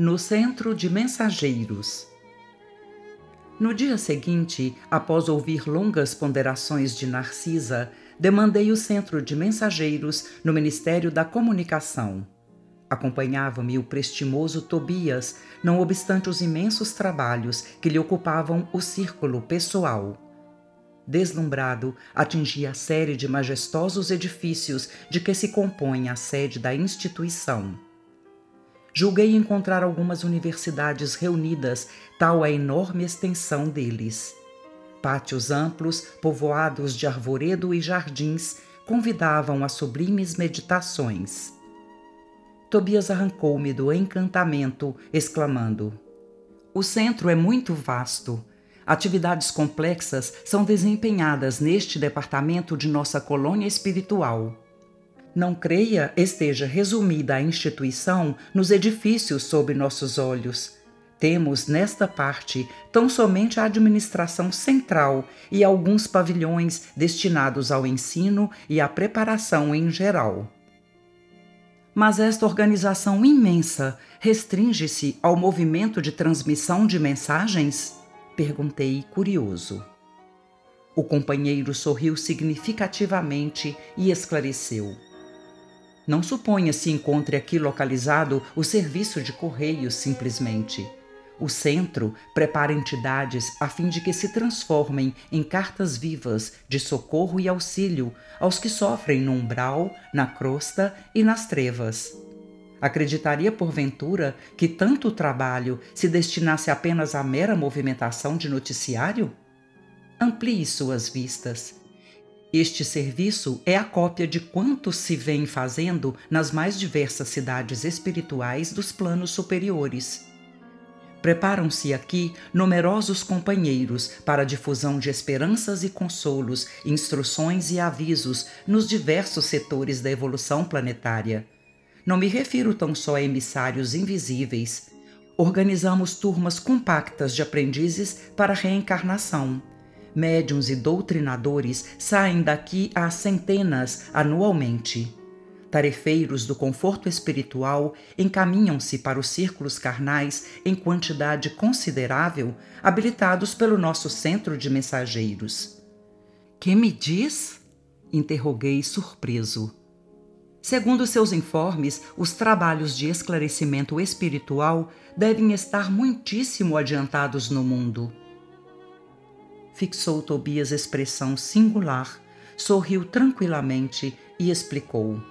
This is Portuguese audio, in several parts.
no centro de mensageiros. No dia seguinte, após ouvir longas ponderações de Narcisa, demandei o centro de mensageiros no Ministério da Comunicação. Acompanhava-me o prestimoso Tobias, não obstante os imensos trabalhos que lhe ocupavam o círculo pessoal. Deslumbrado, atingi a série de majestosos edifícios de que se compõe a sede da instituição julguei encontrar algumas universidades reunidas, tal a enorme extensão deles. Pátios amplos, povoados de arvoredo e jardins, convidavam a sublimes meditações. Tobias arrancou-me do encantamento, exclamando: O centro é muito vasto. Atividades complexas são desempenhadas neste departamento de nossa colônia espiritual. Não creia esteja resumida a instituição nos edifícios sob nossos olhos. Temos nesta parte tão somente a administração central e alguns pavilhões destinados ao ensino e à preparação em geral. Mas esta organização imensa restringe-se ao movimento de transmissão de mensagens? Perguntei curioso. O companheiro sorriu significativamente e esclareceu. Não suponha se encontre aqui localizado o serviço de correios simplesmente. O centro prepara entidades a fim de que se transformem em cartas vivas de socorro e auxílio aos que sofrem no umbral, na crosta e nas trevas. Acreditaria, porventura, que tanto trabalho se destinasse apenas à mera movimentação de noticiário? Amplie suas vistas este serviço é a cópia de quanto se vem fazendo nas mais diversas cidades espirituais dos planos superiores. Preparam-se aqui numerosos companheiros para a difusão de esperanças e consolos, instruções e avisos nos diversos setores da evolução planetária. Não me refiro tão só a emissários invisíveis. Organizamos turmas compactas de aprendizes para reencarnação médiuns e doutrinadores saem daqui a centenas anualmente. Tarefeiros do conforto espiritual encaminham-se para os círculos carnais em quantidade considerável, habilitados pelo nosso centro de mensageiros. Que me diz? interroguei surpreso. Segundo seus informes, os trabalhos de esclarecimento espiritual devem estar muitíssimo adiantados no mundo fixou Tobias expressão singular, sorriu tranquilamente e explicou.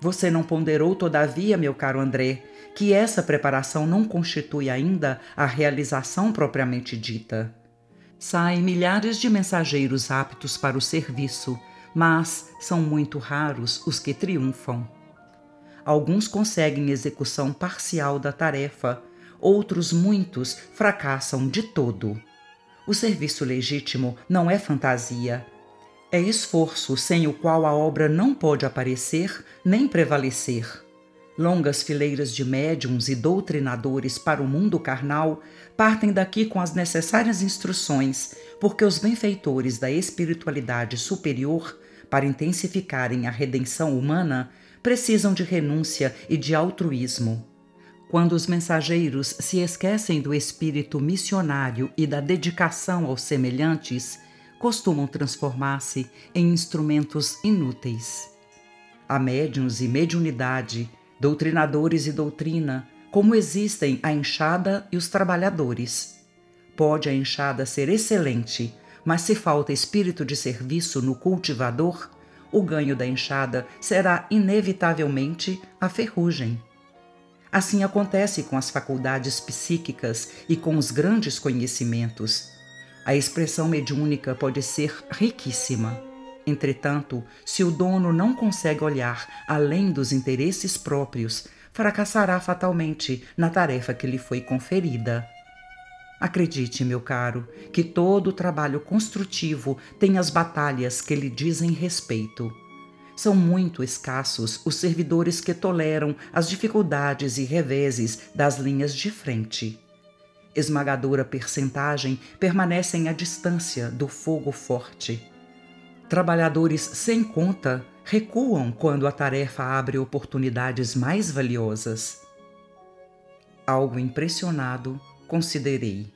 Você não ponderou, todavia, meu caro André, que essa preparação não constitui ainda a realização propriamente dita. Saem milhares de mensageiros aptos para o serviço, mas são muito raros os que triunfam. Alguns conseguem execução parcial da tarefa, outros muitos fracassam de todo. O serviço legítimo não é fantasia. É esforço sem o qual a obra não pode aparecer nem prevalecer. Longas fileiras de médiums e doutrinadores para o mundo carnal partem daqui com as necessárias instruções, porque os benfeitores da espiritualidade superior, para intensificarem a redenção humana, precisam de renúncia e de altruísmo. Quando os mensageiros se esquecem do espírito missionário e da dedicação aos semelhantes, costumam transformar-se em instrumentos inúteis. Há médiuns e mediunidade, doutrinadores e doutrina, como existem a enxada e os trabalhadores. Pode a enxada ser excelente, mas se falta espírito de serviço no cultivador, o ganho da enxada será inevitavelmente a ferrugem. Assim acontece com as faculdades psíquicas e com os grandes conhecimentos. A expressão mediúnica pode ser riquíssima. Entretanto, se o dono não consegue olhar além dos interesses próprios, fracassará fatalmente na tarefa que lhe foi conferida. Acredite, meu caro, que todo trabalho construtivo tem as batalhas que lhe dizem respeito. São muito escassos os servidores que toleram as dificuldades e reveses das linhas de frente. Esmagadora percentagem permanecem à distância do fogo forte. Trabalhadores sem conta recuam quando a tarefa abre oportunidades mais valiosas. Algo impressionado, considerei.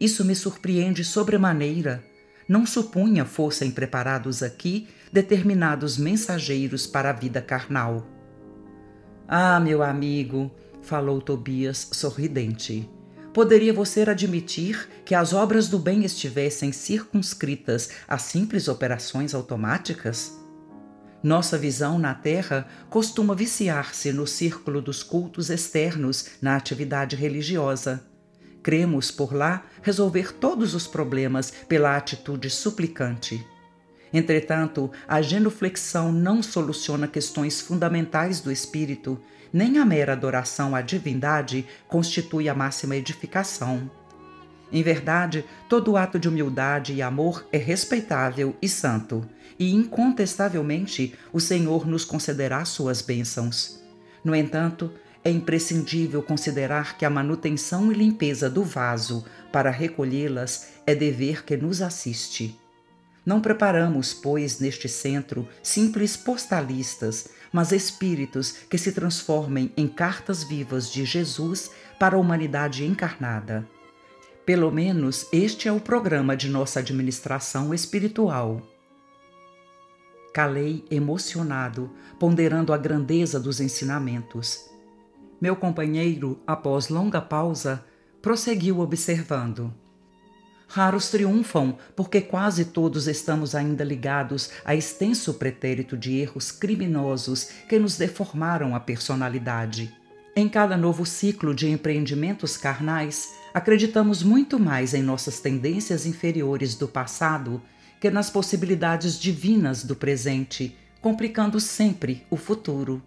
Isso me surpreende sobremaneira. Não supunha fossem preparados aqui determinados mensageiros para a vida carnal. Ah, meu amigo, falou Tobias sorridente. Poderia você admitir que as obras do bem estivessem circunscritas a simples operações automáticas? Nossa visão na Terra costuma viciar-se no círculo dos cultos externos na atividade religiosa. Cremos por lá resolver todos os problemas pela atitude suplicante. Entretanto, a genuflexão não soluciona questões fundamentais do espírito, nem a mera adoração à divindade constitui a máxima edificação. Em verdade, todo ato de humildade e amor é respeitável e santo, e incontestavelmente o Senhor nos concederá suas bênçãos. No entanto, é imprescindível considerar que a manutenção e limpeza do vaso para recolhê-las é dever que nos assiste. Não preparamos, pois, neste centro simples postalistas, mas espíritos que se transformem em cartas vivas de Jesus para a humanidade encarnada. Pelo menos este é o programa de nossa administração espiritual. Calei emocionado, ponderando a grandeza dos ensinamentos. Meu companheiro, após longa pausa, prosseguiu observando. Raros triunfam, porque quase todos estamos ainda ligados a extenso pretérito de erros criminosos que nos deformaram a personalidade. Em cada novo ciclo de empreendimentos carnais, acreditamos muito mais em nossas tendências inferiores do passado que nas possibilidades divinas do presente, complicando sempre o futuro.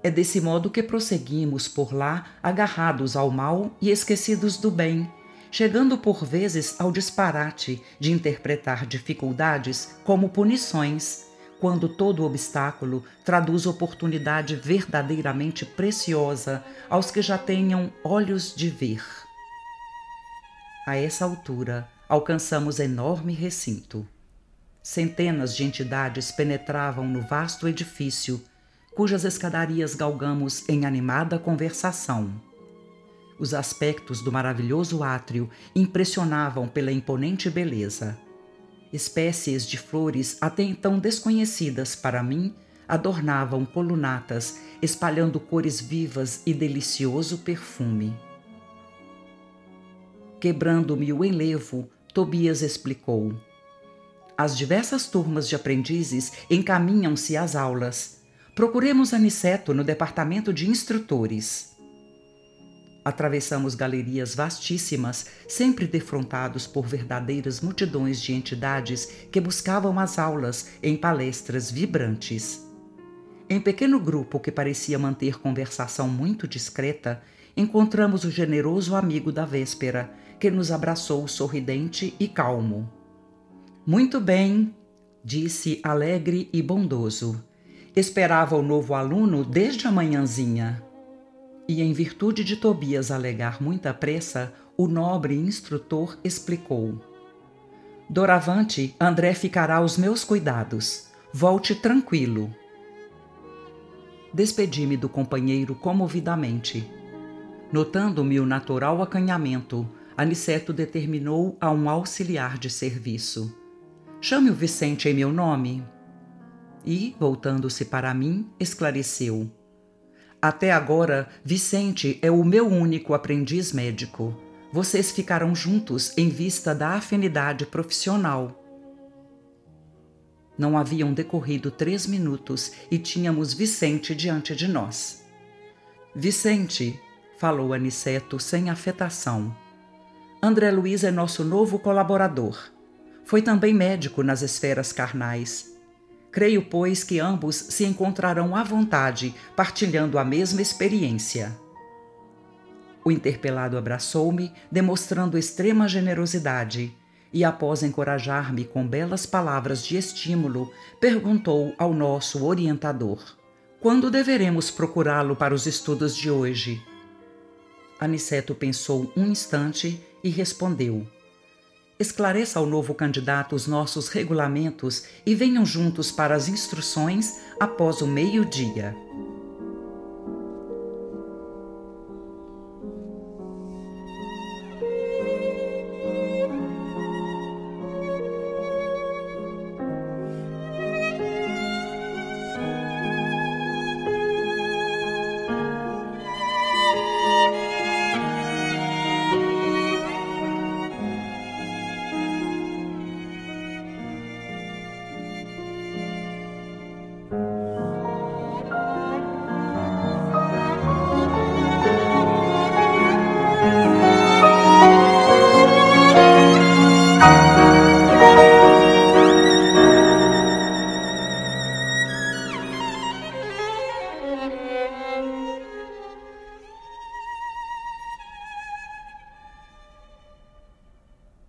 É desse modo que prosseguimos por lá, agarrados ao mal e esquecidos do bem, chegando por vezes ao disparate de interpretar dificuldades como punições, quando todo obstáculo traduz oportunidade verdadeiramente preciosa aos que já tenham olhos de ver. A essa altura, alcançamos enorme recinto. Centenas de entidades penetravam no vasto edifício, cujas escadarias galgamos em animada conversação. Os aspectos do maravilhoso átrio impressionavam pela imponente beleza. Espécies de flores até então desconhecidas para mim adornavam colunatas, espalhando cores vivas e delicioso perfume. Quebrando-me o enlevo, Tobias explicou. As diversas turmas de aprendizes encaminham-se às aulas. Procuremos Aniceto no departamento de instrutores. Atravessamos galerias vastíssimas, sempre defrontados por verdadeiras multidões de entidades que buscavam as aulas em palestras vibrantes. Em pequeno grupo que parecia manter conversação muito discreta, encontramos o generoso amigo da véspera, que nos abraçou sorridente e calmo. Muito bem, disse alegre e bondoso. Esperava o novo aluno desde a manhãzinha. E em virtude de Tobias alegar muita pressa, o nobre instrutor explicou: Doravante, André ficará aos meus cuidados. Volte tranquilo. Despedi-me do companheiro comovidamente. Notando-me o natural acanhamento, Aniceto determinou a um auxiliar de serviço. Chame o Vicente em meu nome. E, voltando-se para mim, esclareceu. Até agora, Vicente é o meu único aprendiz médico. Vocês ficarão juntos em vista da afinidade profissional. Não haviam decorrido três minutos e tínhamos Vicente diante de nós. Vicente, falou Aniceto sem afetação, André Luiz é nosso novo colaborador. Foi também médico nas esferas carnais. Creio, pois, que ambos se encontrarão à vontade, partilhando a mesma experiência. O interpelado abraçou-me, demonstrando extrema generosidade, e após encorajar-me com belas palavras de estímulo, perguntou ao nosso orientador: Quando deveremos procurá-lo para os estudos de hoje? Aniceto pensou um instante e respondeu: Esclareça ao novo candidato os nossos regulamentos e venham juntos para as instruções após o meio-dia.